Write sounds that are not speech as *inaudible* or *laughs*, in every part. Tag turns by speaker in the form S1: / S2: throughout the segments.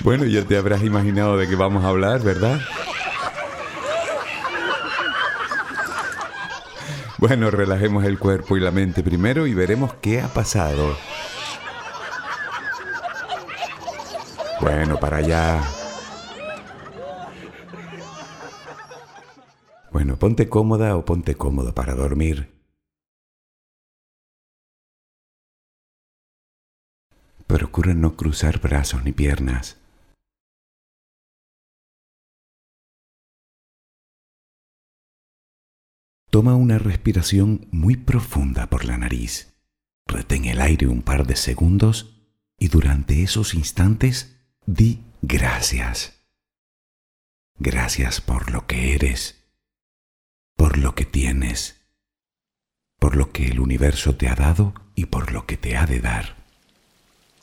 S1: Bueno, ya te habrás imaginado de qué vamos a hablar, ¿verdad? Bueno, relajemos el cuerpo y la mente primero y veremos qué ha pasado. Bueno, para allá. Bueno, ponte cómoda o ponte cómodo para dormir. Procura no cruzar brazos ni piernas. Toma una respiración muy profunda por la nariz. Retén el aire un par de segundos y durante esos instantes di gracias. Gracias por lo que eres, por lo que tienes, por lo que el universo te ha dado y por lo que te ha de dar.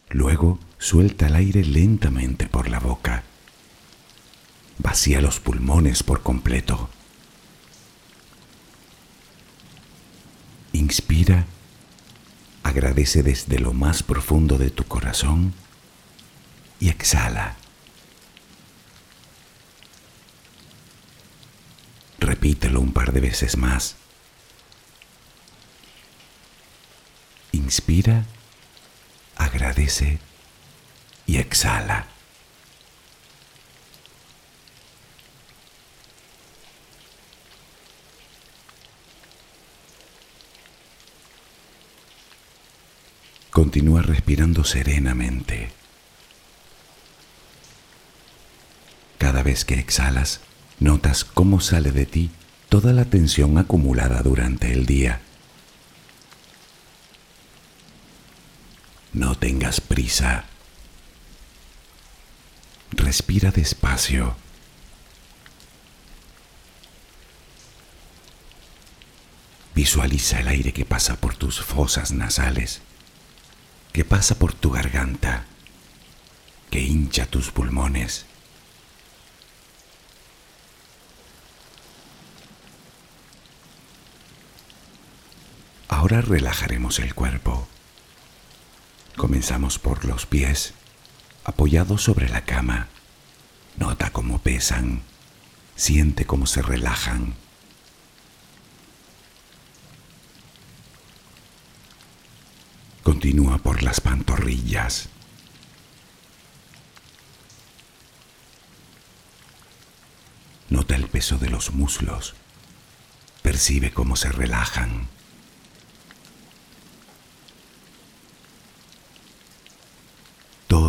S1: Luego suelta el aire lentamente por la boca. Vacía los pulmones por completo. Inspira, agradece desde lo más profundo de tu corazón y exhala. Repítelo un par de veces más. Inspira, agradece y exhala. Continúa respirando serenamente. Cada vez que exhalas, notas cómo sale de ti toda la tensión acumulada durante el día. No tengas prisa. Respira despacio. Visualiza el aire que pasa por tus fosas nasales que pasa por tu garganta, que hincha tus pulmones. Ahora relajaremos el cuerpo. Comenzamos por los pies, apoyados sobre la cama. Nota cómo pesan, siente cómo se relajan. Continúa por las pantorrillas. Nota el peso de los muslos. Percibe cómo se relajan.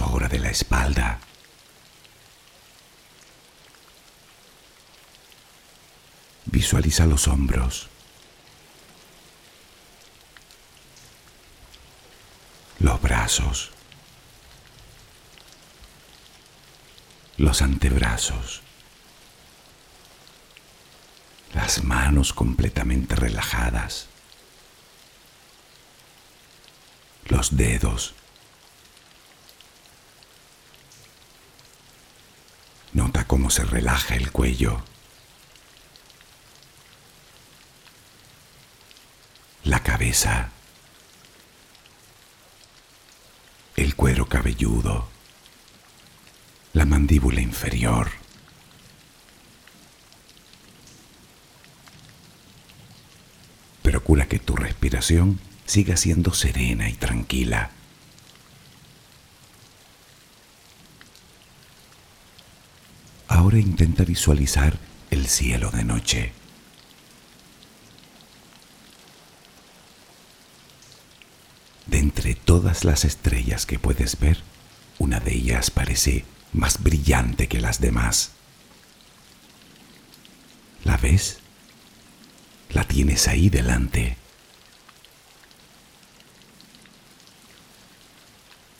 S1: ahora de la espalda. Visualiza los hombros, los brazos, los antebrazos, las manos completamente relajadas, los dedos. Nota cómo se relaja el cuello. la cabeza, el cuero cabelludo, la mandíbula inferior. Procura que tu respiración siga siendo serena y tranquila. Ahora intenta visualizar el cielo de noche. todas las estrellas que puedes ver, una de ellas parece más brillante que las demás. ¿La ves? La tienes ahí delante.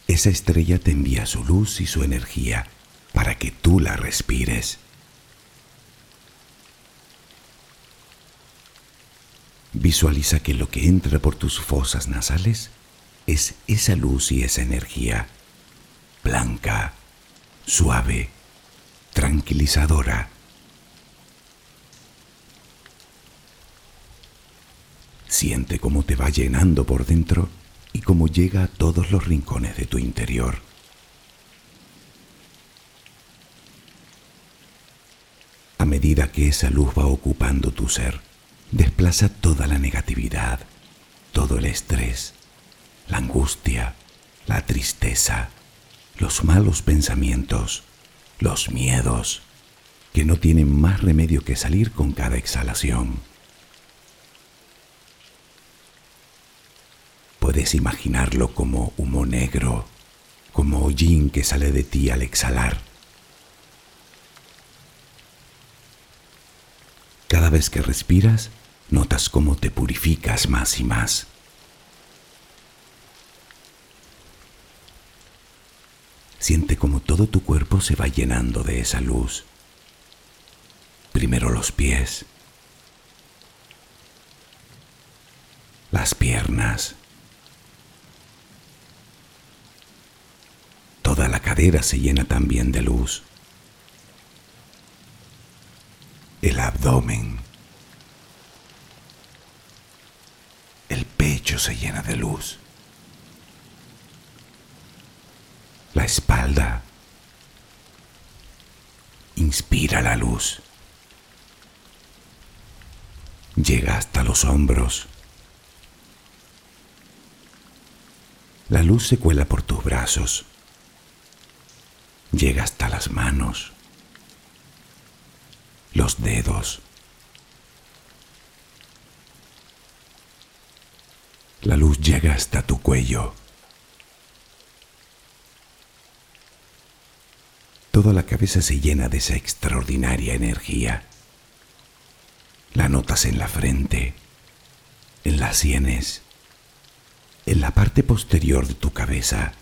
S1: Esa estrella te envía su luz y su energía para que tú la respires. Visualiza que lo que entra por tus fosas nasales es esa luz y esa energía, blanca, suave, tranquilizadora. Siente cómo te va llenando por dentro y cómo llega a todos los rincones de tu interior. A medida que esa luz va ocupando tu ser, desplaza toda la negatividad, todo el estrés, la angustia, la tristeza, los malos pensamientos, los miedos, que no tienen más remedio que salir con cada exhalación. Puedes imaginarlo como humo negro, como hollín que sale de ti al exhalar. Cada vez que respiras, notas cómo te purificas más y más. Siente como todo tu cuerpo se va llenando de esa luz. Primero los pies, las piernas, toda la cadera se llena también de luz, el abdomen, se llena de luz. La espalda inspira la luz. Llega hasta los hombros. La luz se cuela por tus brazos. Llega hasta las manos, los dedos, La luz llega hasta tu cuello. Toda la cabeza se llena de esa extraordinaria energía. La notas en la frente, en las sienes, en la parte posterior de tu cabeza,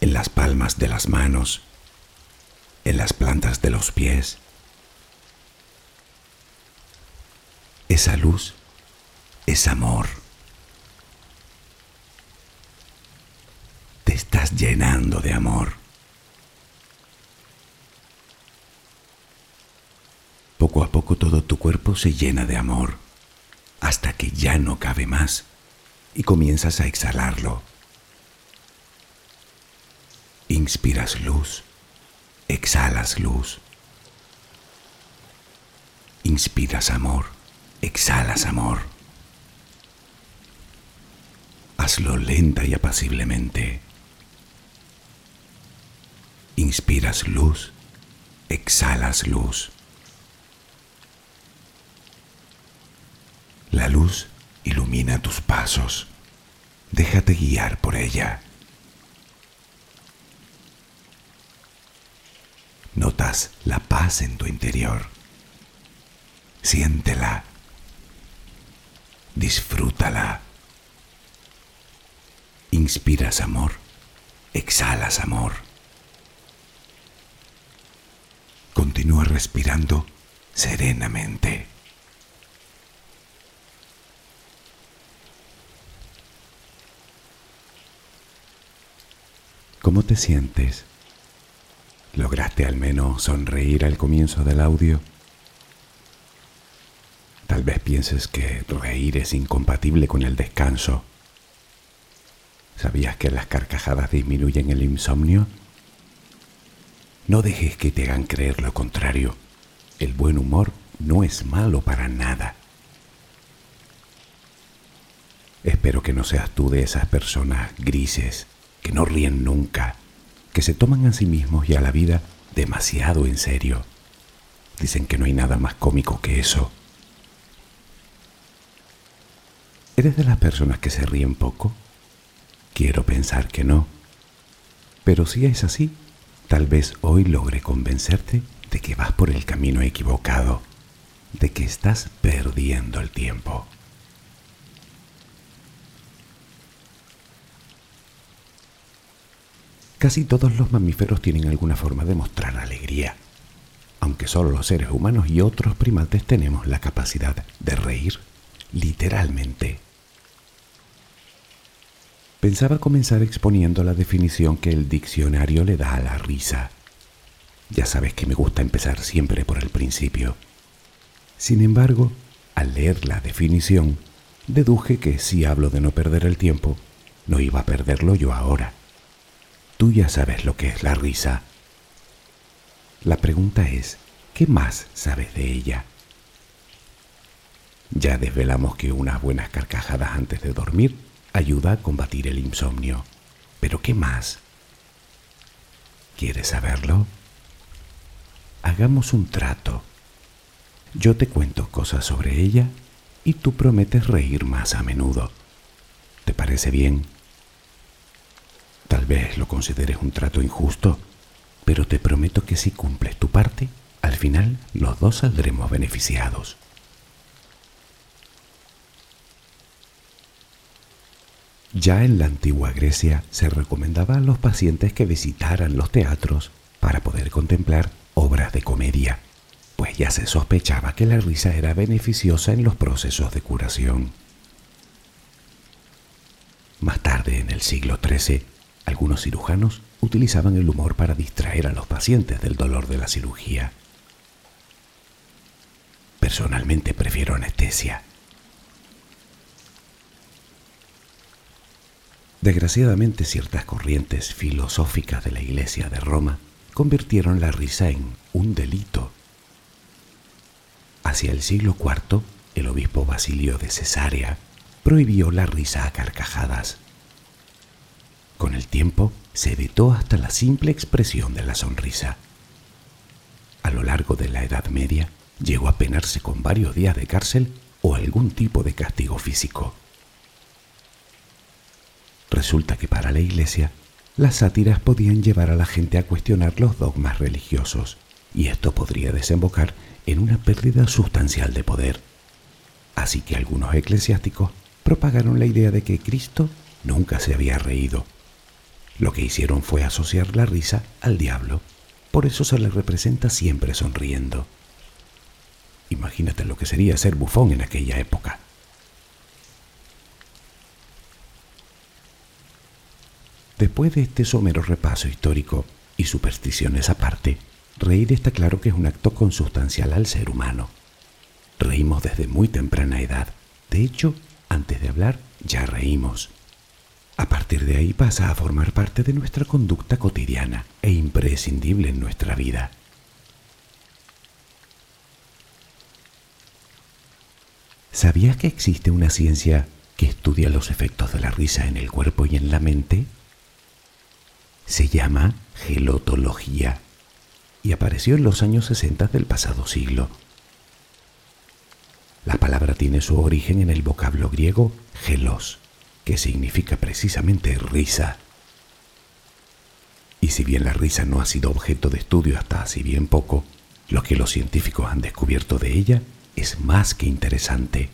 S1: en las palmas de las manos, en las plantas de los pies. Esa luz es amor. estás llenando de amor. Poco a poco todo tu cuerpo se llena de amor, hasta que ya no cabe más y comienzas a exhalarlo. Inspiras luz, exhalas luz. Inspiras amor, exhalas amor. Hazlo lenta y apaciblemente. Inspiras luz, exhalas luz. La luz ilumina tus pasos. Déjate guiar por ella. Notas la paz en tu interior. Siéntela. Disfrútala. Inspiras amor. Exhalas amor. Continúa respirando serenamente. ¿Cómo te sientes? ¿Lograste al menos sonreír al comienzo del audio? Tal vez pienses que reír es incompatible con el descanso. ¿Sabías que las carcajadas disminuyen el insomnio? No dejes que te hagan creer lo contrario. El buen humor no es malo para nada. Espero que no seas tú de esas personas grises que no ríen nunca, que se toman a sí mismos y a la vida demasiado en serio. Dicen que no hay nada más cómico que eso. ¿Eres de las personas que se ríen poco? Quiero pensar que no. Pero si es así, tal vez hoy logre convencerte de que vas por el camino equivocado, de que estás perdiendo el tiempo. Casi todos los mamíferos tienen alguna forma de mostrar alegría, aunque solo los seres humanos y otros primates tenemos la capacidad de reír, literalmente. Pensaba comenzar exponiendo la definición que el diccionario le da a la risa. Ya sabes que me gusta empezar siempre por el principio. Sin embargo, al leer la definición, deduje que si hablo de no perder el tiempo, no iba a perderlo yo ahora. Tú ya sabes lo que es la risa. La pregunta es, ¿qué más sabes de ella? Ya desvelamos que unas buenas carcajadas antes de dormir ayuda a combatir el insomnio. Pero ¿qué más? ¿Quieres saberlo? Hagamos un trato. Yo te cuento cosas sobre ella y tú prometes reír más a menudo. ¿Te parece bien? Tal vez lo consideres un trato injusto, pero te prometo que si cumples tu parte, al final los dos saldremos beneficiados. Ya en la antigua Grecia se recomendaba a los pacientes que visitaran los teatros para poder contemplar obras de comedia, pues ya se sospechaba que la risa era beneficiosa en los procesos de curación. Más tarde, en el siglo XIII, algunos cirujanos utilizaban el humor para distraer a los pacientes del dolor de la cirugía. Personalmente prefiero anestesia Desgraciadamente ciertas corrientes filosóficas de la Iglesia de Roma convirtieron la risa en un delito. Hacia el siglo IV, el obispo Basilio de Cesarea prohibió la risa a carcajadas. Con el tiempo se evitó hasta la simple expresión de la sonrisa. A lo largo de la Edad Media llegó a penarse con varios días de cárcel o algún tipo de castigo físico. Resulta que para la Iglesia, las sátiras podían llevar a la gente a cuestionar los dogmas religiosos, y esto podría desembocar en una pérdida sustancial de poder. Así que algunos eclesiásticos propagaron la idea de que Cristo nunca se había reído. Lo que hicieron fue asociar la risa al diablo, por eso se le representa siempre sonriendo. Imagínate lo que sería ser bufón en aquella época. Después de este somero repaso histórico y supersticiones aparte, reír está claro que es un acto consustancial al ser humano. Reímos desde muy temprana edad. De hecho, antes de hablar, ya reímos. A partir de ahí pasa a formar parte de nuestra conducta cotidiana e imprescindible en nuestra vida. ¿Sabías que existe una ciencia que estudia los efectos de la risa en el cuerpo y en la mente? Se llama gelotología y apareció en los años 60 del pasado siglo. La palabra tiene su origen en el vocablo griego gelos, que significa precisamente risa. Y si bien la risa no ha sido objeto de estudio hasta hace bien poco, lo que los científicos han descubierto de ella es más que interesante.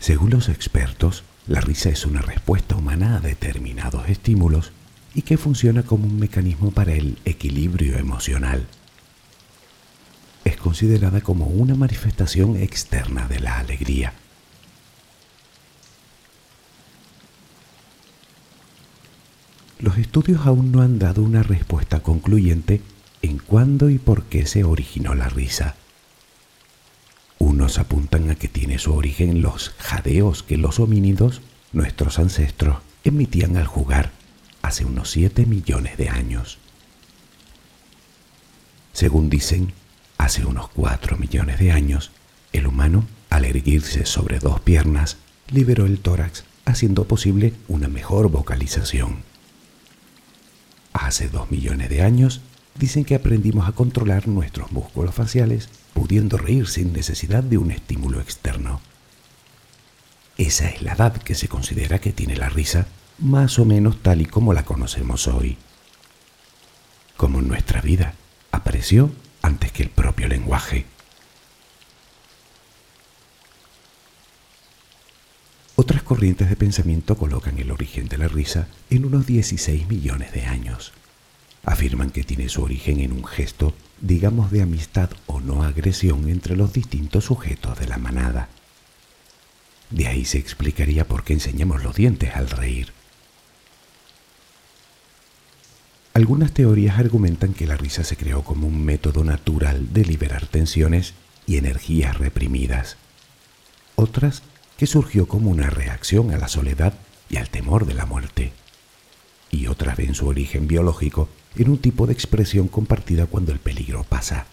S1: Según los expertos, la risa es una respuesta humana a determinados estímulos y que funciona como un mecanismo para el equilibrio emocional. Es considerada como una manifestación externa de la alegría. Los estudios aún no han dado una respuesta concluyente en cuándo y por qué se originó la risa. Unos apuntan a que tiene su origen en los jadeos que los homínidos, nuestros ancestros, emitían al jugar hace unos 7 millones de años. Según dicen, hace unos 4 millones de años, el humano, al erguirse sobre dos piernas, liberó el tórax, haciendo posible una mejor vocalización. Hace 2 millones de años, dicen que aprendimos a controlar nuestros músculos faciales pudiendo reír sin necesidad de un estímulo externo. esa es la edad que se considera que tiene la risa, más o menos tal y como la conocemos hoy. Como en nuestra vida, apareció antes que el propio lenguaje. Otras corrientes de pensamiento colocan el origen de la risa en unos 16 millones de años. Afirman que tiene su origen en un gesto, digamos, de amistad o no agresión entre los distintos sujetos de la manada. De ahí se explicaría por qué enseñamos los dientes al reír. Algunas teorías argumentan que la risa se creó como un método natural de liberar tensiones y energías reprimidas. Otras que surgió como una reacción a la soledad y al temor de la muerte. Y otras ven su origen biológico en un tipo de expresión compartida cuando el peligro pasa.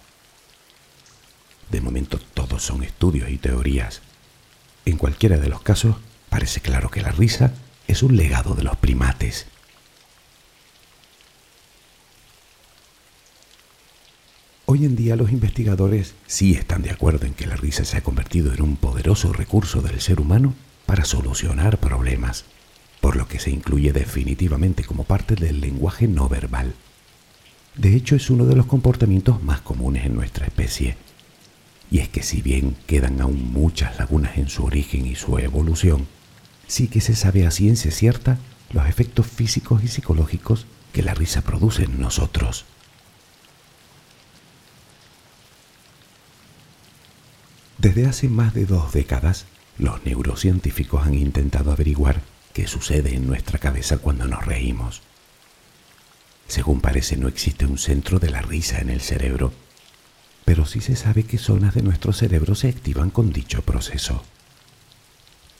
S1: De momento todos son estudios y teorías. En cualquiera de los casos, parece claro que la risa es un legado de los primates. Hoy en día los investigadores sí están de acuerdo en que la risa se ha convertido en un poderoso recurso del ser humano para solucionar problemas, por lo que se incluye definitivamente como parte del lenguaje no verbal. De hecho, es uno de los comportamientos más comunes en nuestra especie. Y es que si bien quedan aún muchas lagunas en su origen y su evolución, sí que se sabe a ciencia cierta los efectos físicos y psicológicos que la risa produce en nosotros. Desde hace más de dos décadas, los neurocientíficos han intentado averiguar qué sucede en nuestra cabeza cuando nos reímos. Según parece, no existe un centro de la risa en el cerebro, pero sí se sabe que zonas de nuestro cerebro se activan con dicho proceso.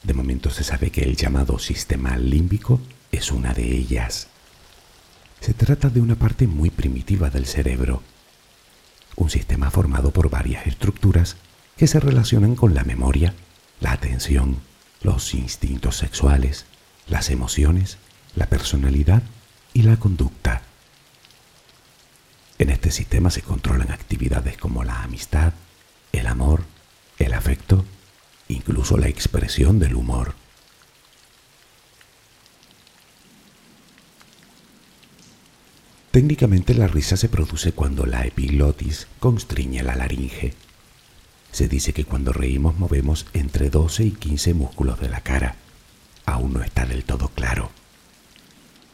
S1: De momento se sabe que el llamado sistema límbico es una de ellas. Se trata de una parte muy primitiva del cerebro, un sistema formado por varias estructuras que se relacionan con la memoria, la atención, los instintos sexuales, las emociones, la personalidad y la conducta. En este sistema se controlan actividades como la amistad, el amor, el afecto, incluso la expresión del humor. Técnicamente la risa se produce cuando la epiglotis constriñe la laringe se dice que cuando reímos movemos entre 12 y 15 músculos de la cara. Aún no está del todo claro.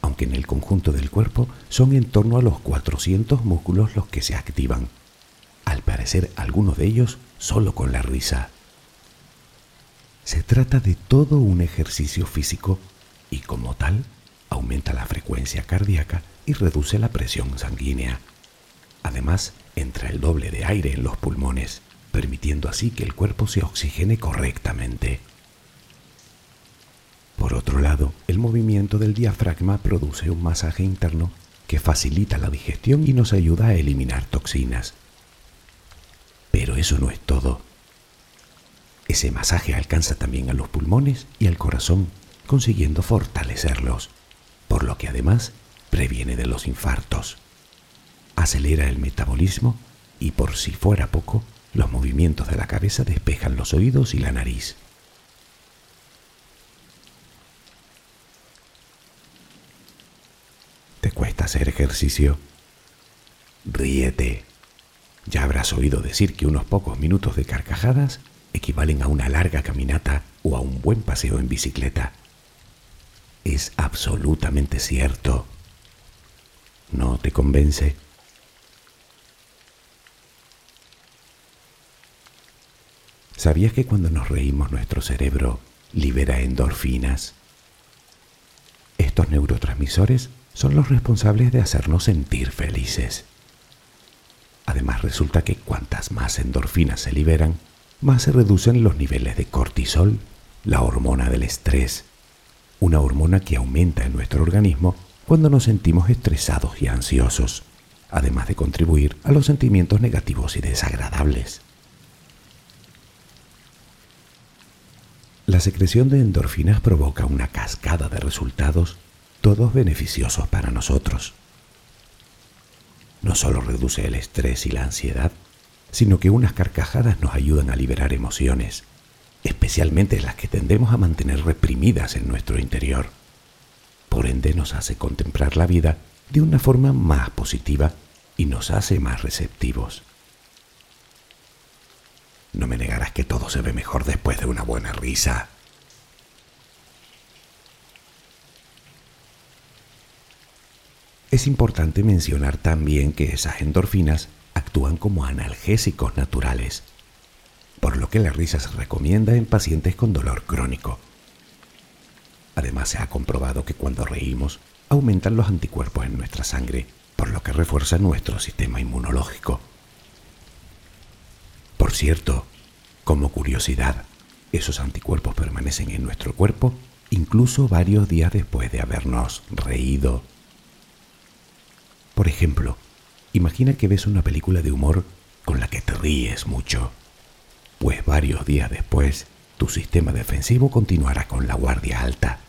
S1: Aunque en el conjunto del cuerpo son en torno a los 400 músculos los que se activan. Al parecer algunos de ellos solo con la risa. Se trata de todo un ejercicio físico y como tal aumenta la frecuencia cardíaca y reduce la presión sanguínea. Además, entra el doble de aire en los pulmones permitiendo así que el cuerpo se oxigene correctamente. Por otro lado, el movimiento del diafragma produce un masaje interno que facilita la digestión y nos ayuda a eliminar toxinas. Pero eso no es todo. Ese masaje alcanza también a los pulmones y al corazón, consiguiendo fortalecerlos, por lo que además previene de los infartos. Acelera el metabolismo y por si fuera poco, los movimientos de la cabeza despejan los oídos y la nariz. ¿Te cuesta hacer ejercicio? Ríete. Ya habrás oído decir que unos pocos minutos de carcajadas equivalen a una larga caminata o a un buen paseo en bicicleta. Es absolutamente cierto. ¿No te convence? ¿Sabías que cuando nos reímos nuestro cerebro libera endorfinas? Estos neurotransmisores son los responsables de hacernos sentir felices. Además resulta que cuantas más endorfinas se liberan, más se reducen los niveles de cortisol, la hormona del estrés, una hormona que aumenta en nuestro organismo cuando nos sentimos estresados y ansiosos, además de contribuir a los sentimientos negativos y desagradables. La secreción de endorfinas provoca una cascada de resultados, todos beneficiosos para nosotros. No solo reduce el estrés y la ansiedad, sino que unas carcajadas nos ayudan a liberar emociones, especialmente las que tendemos a mantener reprimidas en nuestro interior. Por ende nos hace contemplar la vida de una forma más positiva y nos hace más receptivos. No me negarás que todo se ve mejor después de una buena risa. Es importante mencionar también que esas endorfinas actúan como analgésicos naturales, por lo que la risa se recomienda en pacientes con dolor crónico. Además se ha comprobado que cuando reímos aumentan los anticuerpos en nuestra sangre, por lo que refuerza nuestro sistema inmunológico. Por cierto, como curiosidad, esos anticuerpos permanecen en nuestro cuerpo incluso varios días después de habernos reído por ejemplo, imagina que ves una película de humor con la que te ríes mucho. Pues varios días después, tu sistema defensivo continuará con la guardia alta.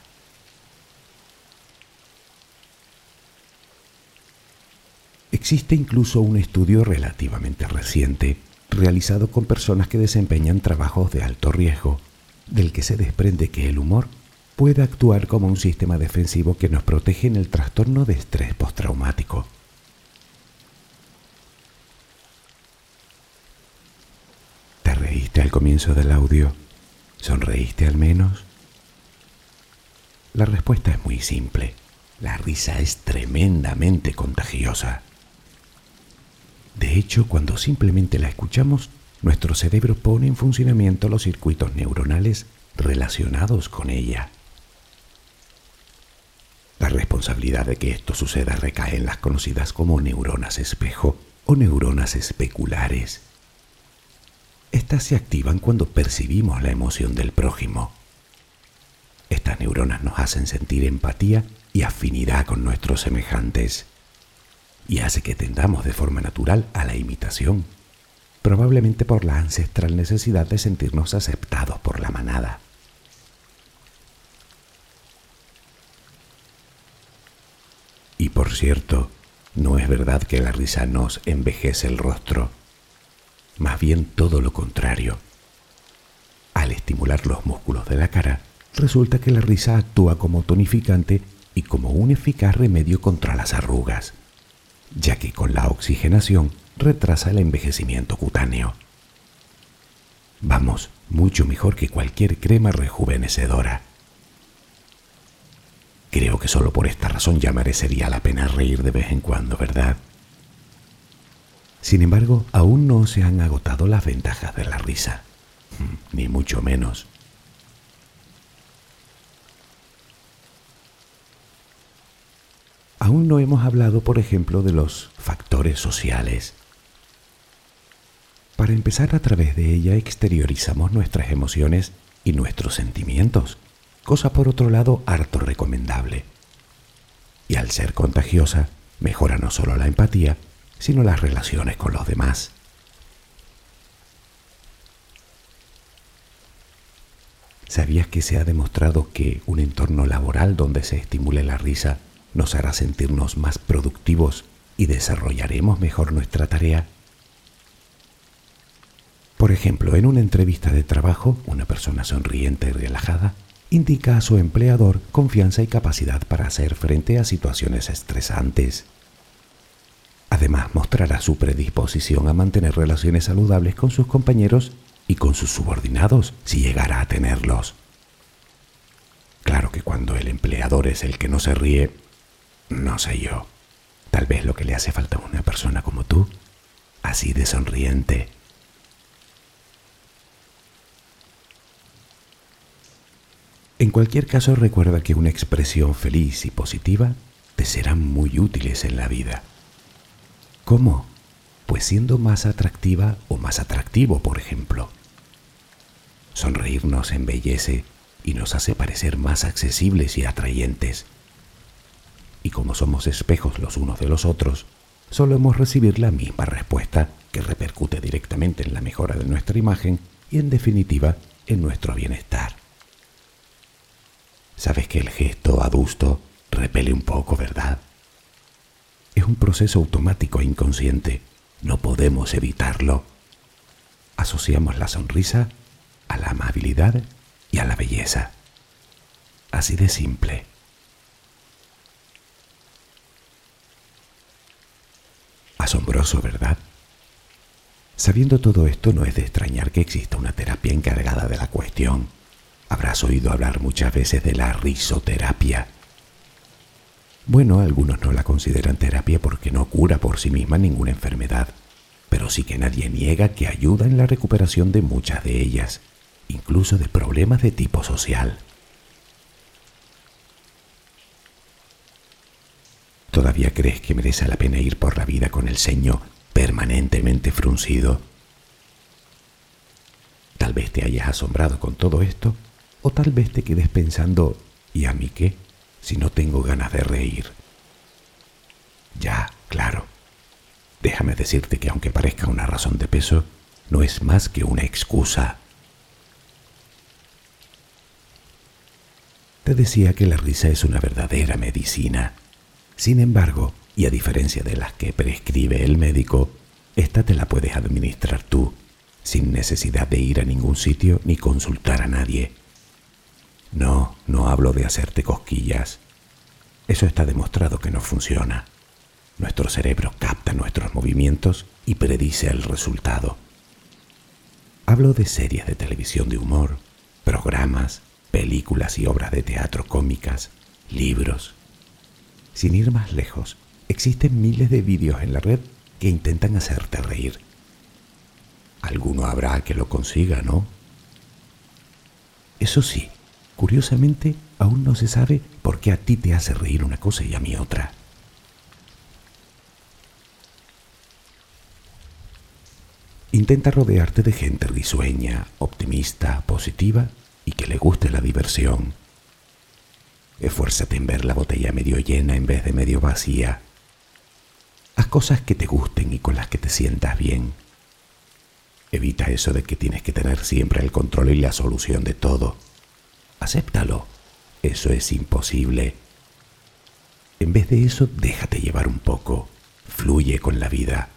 S1: Existe incluso un estudio relativamente reciente realizado con personas que desempeñan trabajos de alto riesgo, del que se desprende que el humor puede actuar como un sistema defensivo que nos protege en el trastorno de estrés postraumático. ¿Te reíste al comienzo del audio? ¿Sonreíste al menos? La respuesta es muy simple. La risa es tremendamente contagiosa. De hecho, cuando simplemente la escuchamos, nuestro cerebro pone en funcionamiento los circuitos neuronales relacionados con ella. La responsabilidad de que esto suceda recae en las conocidas como neuronas espejo o neuronas especulares. Estas se activan cuando percibimos la emoción del prójimo. Estas neuronas nos hacen sentir empatía y afinidad con nuestros semejantes y hace que tendamos de forma natural a la imitación, probablemente por la ancestral necesidad de sentirnos aceptados por la manada. Por cierto, no es verdad que la risa nos envejece el rostro, más bien todo lo contrario. Al estimular los músculos de la cara, resulta que la risa actúa como tonificante y como un eficaz remedio contra las arrugas, ya que con la oxigenación retrasa el envejecimiento cutáneo. Vamos, mucho mejor que cualquier crema rejuvenecedora. Creo que solo por esta razón ya merecería la pena reír de vez en cuando, ¿verdad? Sin embargo, aún no se han agotado las ventajas de la risa, hmm, ni mucho menos. Aún no hemos hablado, por ejemplo, de los factores sociales. Para empezar, a través de ella exteriorizamos nuestras emociones y nuestros sentimientos cosa por otro lado harto recomendable. Y al ser contagiosa, mejora no solo la empatía, sino las relaciones con los demás. ¿Sabías que se ha demostrado que un entorno laboral donde se estimule la risa nos hará sentirnos más productivos y desarrollaremos mejor nuestra tarea? Por ejemplo, en una entrevista de trabajo, una persona sonriente y relajada indica a su empleador confianza y capacidad para hacer frente a situaciones estresantes. Además, mostrará su predisposición a mantener relaciones saludables con sus compañeros y con sus subordinados si llegara a tenerlos. Claro que cuando el empleador es el que no se ríe, no sé yo. Tal vez lo que le hace falta a una persona como tú, así de sonriente, En cualquier caso, recuerda que una expresión feliz y positiva te será muy útiles en la vida. ¿Cómo? Pues siendo más atractiva o más atractivo, por ejemplo. Sonreír nos embellece y nos hace parecer más accesibles y atrayentes. Y como somos espejos los unos de los otros, solemos recibir la misma respuesta que repercute directamente en la mejora de nuestra imagen y en definitiva en nuestro bienestar. Sabes que el gesto adusto repele un poco, ¿verdad? Es un proceso automático e inconsciente. No podemos evitarlo. Asociamos la sonrisa a la amabilidad y a la belleza. Así de simple. Asombroso, ¿verdad? Sabiendo todo esto, no es de extrañar que exista una terapia encargada de la cuestión. Habrás oído hablar muchas veces de la risoterapia. Bueno, algunos no la consideran terapia porque no cura por sí misma ninguna enfermedad, pero sí que nadie niega que ayuda en la recuperación de muchas de ellas, incluso de problemas de tipo social. ¿Todavía crees que merece la pena ir por la vida con el ceño permanentemente fruncido? Tal vez te hayas asombrado con todo esto, o tal vez te quedes pensando, ¿y a mí qué? Si no tengo ganas de reír. Ya, claro. Déjame decirte que aunque parezca una razón de peso, no es más que una excusa. Te decía que la risa es una verdadera medicina sin embargo, y a diferencia de las que prescribe el médico, esta te la puedes administrar tú, sin necesidad de ir a ningún sitio ni consultar a nadie. No, no hablo de hacerte cosquillas. Eso está demostrado que no funciona. Nuestro cerebro capta nuestros movimientos y predice el resultado. Hablo de series de televisión de humor, programas, películas y obras de teatro cómicas, libros, sin ir más lejos, existen miles de vídeos en la red que intentan hacerte reír. Alguno habrá que lo consiga, ¿no? Eso sí, curiosamente, aún no se sabe por qué a ti te hace reír una cosa y a mí otra. Intenta rodearte de gente risueña, optimista, positiva y que le guste la diversión. Esfuérzate en ver la botella medio llena en vez de medio vacía. Haz cosas que te gusten y con las que te sientas bien. Evita eso de que tienes que tener siempre el control y la solución de todo. Acéptalo. Eso es imposible. En vez de eso, déjate llevar un poco. Fluye con la vida,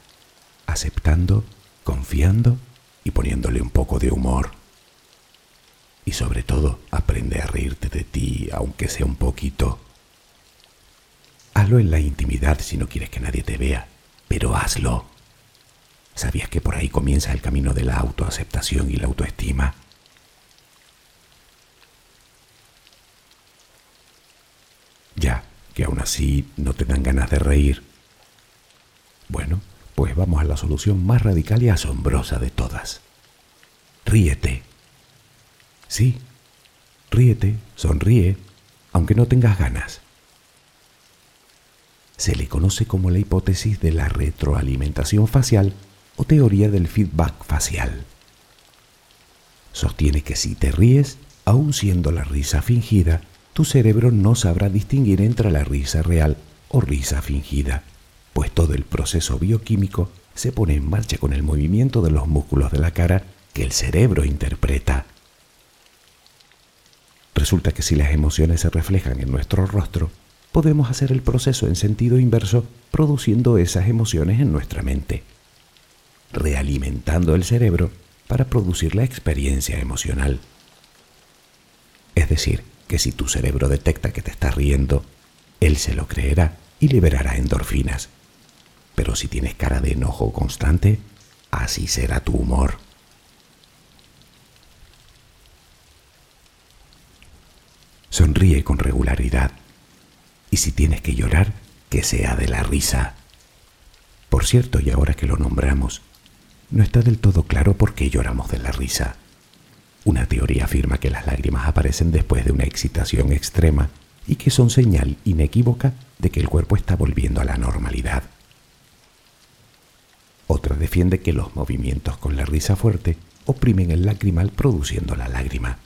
S1: aceptando, confiando y poniéndole un poco de humor. Y sobre todo, aprende a reírte de ti, aunque sea un poquito. Hazlo en la intimidad si no quieres que nadie te vea, pero hazlo. ¿Sabías que por ahí comienza el camino de la autoaceptación y la autoestima? Ya, que aún así no te dan ganas de reír. Bueno, pues vamos a la solución más radical y asombrosa de todas. Ríete. Sí, ríete, sonríe, aunque no tengas ganas. Se le conoce como la hipótesis de la retroalimentación facial o teoría del feedback facial. Sostiene que si te ríes, aun siendo la risa fingida, tu cerebro no sabrá distinguir entre la risa real o risa fingida, pues todo el proceso bioquímico se pone en marcha con el movimiento de los músculos de la cara que el cerebro interpreta. Resulta que si las emociones se reflejan en nuestro rostro, podemos hacer el proceso en sentido inverso produciendo esas emociones en nuestra mente, realimentando el cerebro para producir la experiencia emocional. Es decir, que si tu cerebro detecta que te estás riendo, él se lo creerá y liberará endorfinas. Pero si tienes cara de enojo constante, así será tu humor. Sonríe con regularidad. Y si tienes que llorar, que sea de la risa. Por cierto, y ahora que lo nombramos, no está del todo claro por qué lloramos de la risa. Una teoría afirma que las lágrimas aparecen después de una excitación extrema y que son señal inequívoca de que el cuerpo está volviendo a la normalidad. Otra defiende que los movimientos con la risa fuerte oprimen el lacrimal produciendo la lágrima.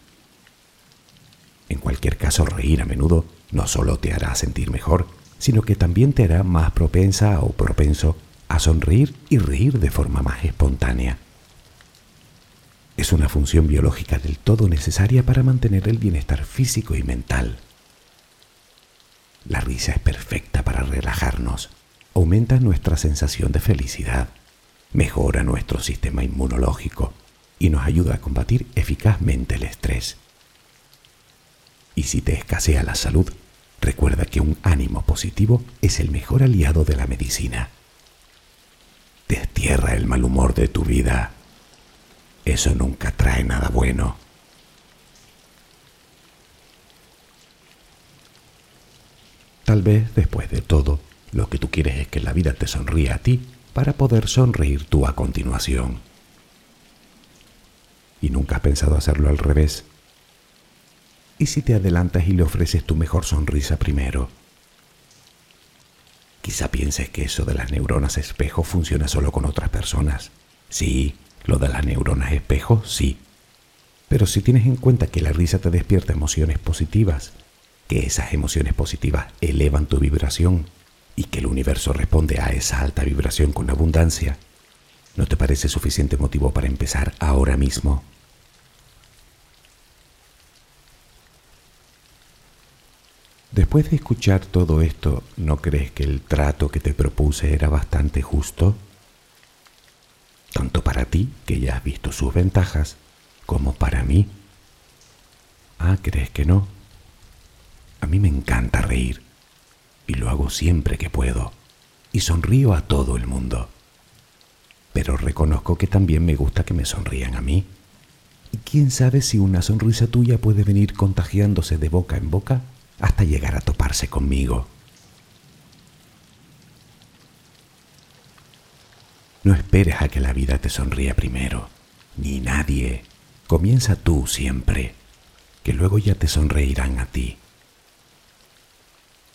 S1: En cualquier caso, reír a menudo no solo te hará sentir mejor, sino que también te hará más propensa o propenso a sonreír y reír de forma más espontánea. Es una función biológica del todo necesaria para mantener el bienestar físico y mental. La risa es perfecta para relajarnos, aumenta nuestra sensación de felicidad, mejora nuestro sistema inmunológico, y nos ayuda a combatir eficazmente el estrés. Y si te escasea la salud, recuerda que un ánimo positivo es el mejor aliado de la medicina. Destierra el mal humor de tu vida. Eso nunca trae nada bueno. Tal vez, después de todo, lo que tú quieres es que la vida te sonríe a ti para poder sonreír tú a continuación. ¿Y nunca has pensado hacerlo al revés? ¿Y si te adelantas y le ofreces tu mejor sonrisa primero? Quizá pienses que eso de las neuronas espejo funciona solo con otras personas. Sí, lo de las neuronas espejo, sí. Pero si tienes en cuenta que la risa te despierta emociones positivas, que esas emociones positivas elevan tu vibración y que el universo responde a esa alta vibración con abundancia, ¿no te parece suficiente motivo para empezar ahora mismo? Después de escuchar todo esto, ¿no crees que el trato que te propuse era bastante justo? Tanto para ti, que ya has visto sus ventajas, como para mí. Ah, ¿crees que no? A mí me encanta reír y lo hago siempre que puedo y sonrío a todo el mundo. Pero reconozco que también me gusta que me sonrían a mí. Y quién sabe si una sonrisa tuya puede venir contagiándose de boca en boca hasta llegar a toparse conmigo. No esperes a que la vida te sonría primero, ni nadie. Comienza tú siempre, que luego ya te sonreirán a ti.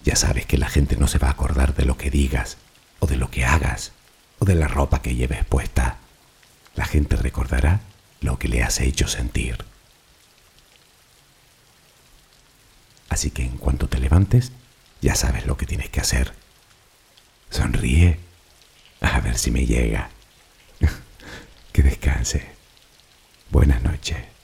S1: Ya sabes que la gente no se va a acordar de lo que digas, o de lo que hagas, o de la ropa que lleves puesta. La gente recordará lo que le has hecho sentir. Así que en cuanto te levantes, ya sabes lo que tienes que hacer. Sonríe. A ver si me llega. *laughs* que descanse. Buenas noches.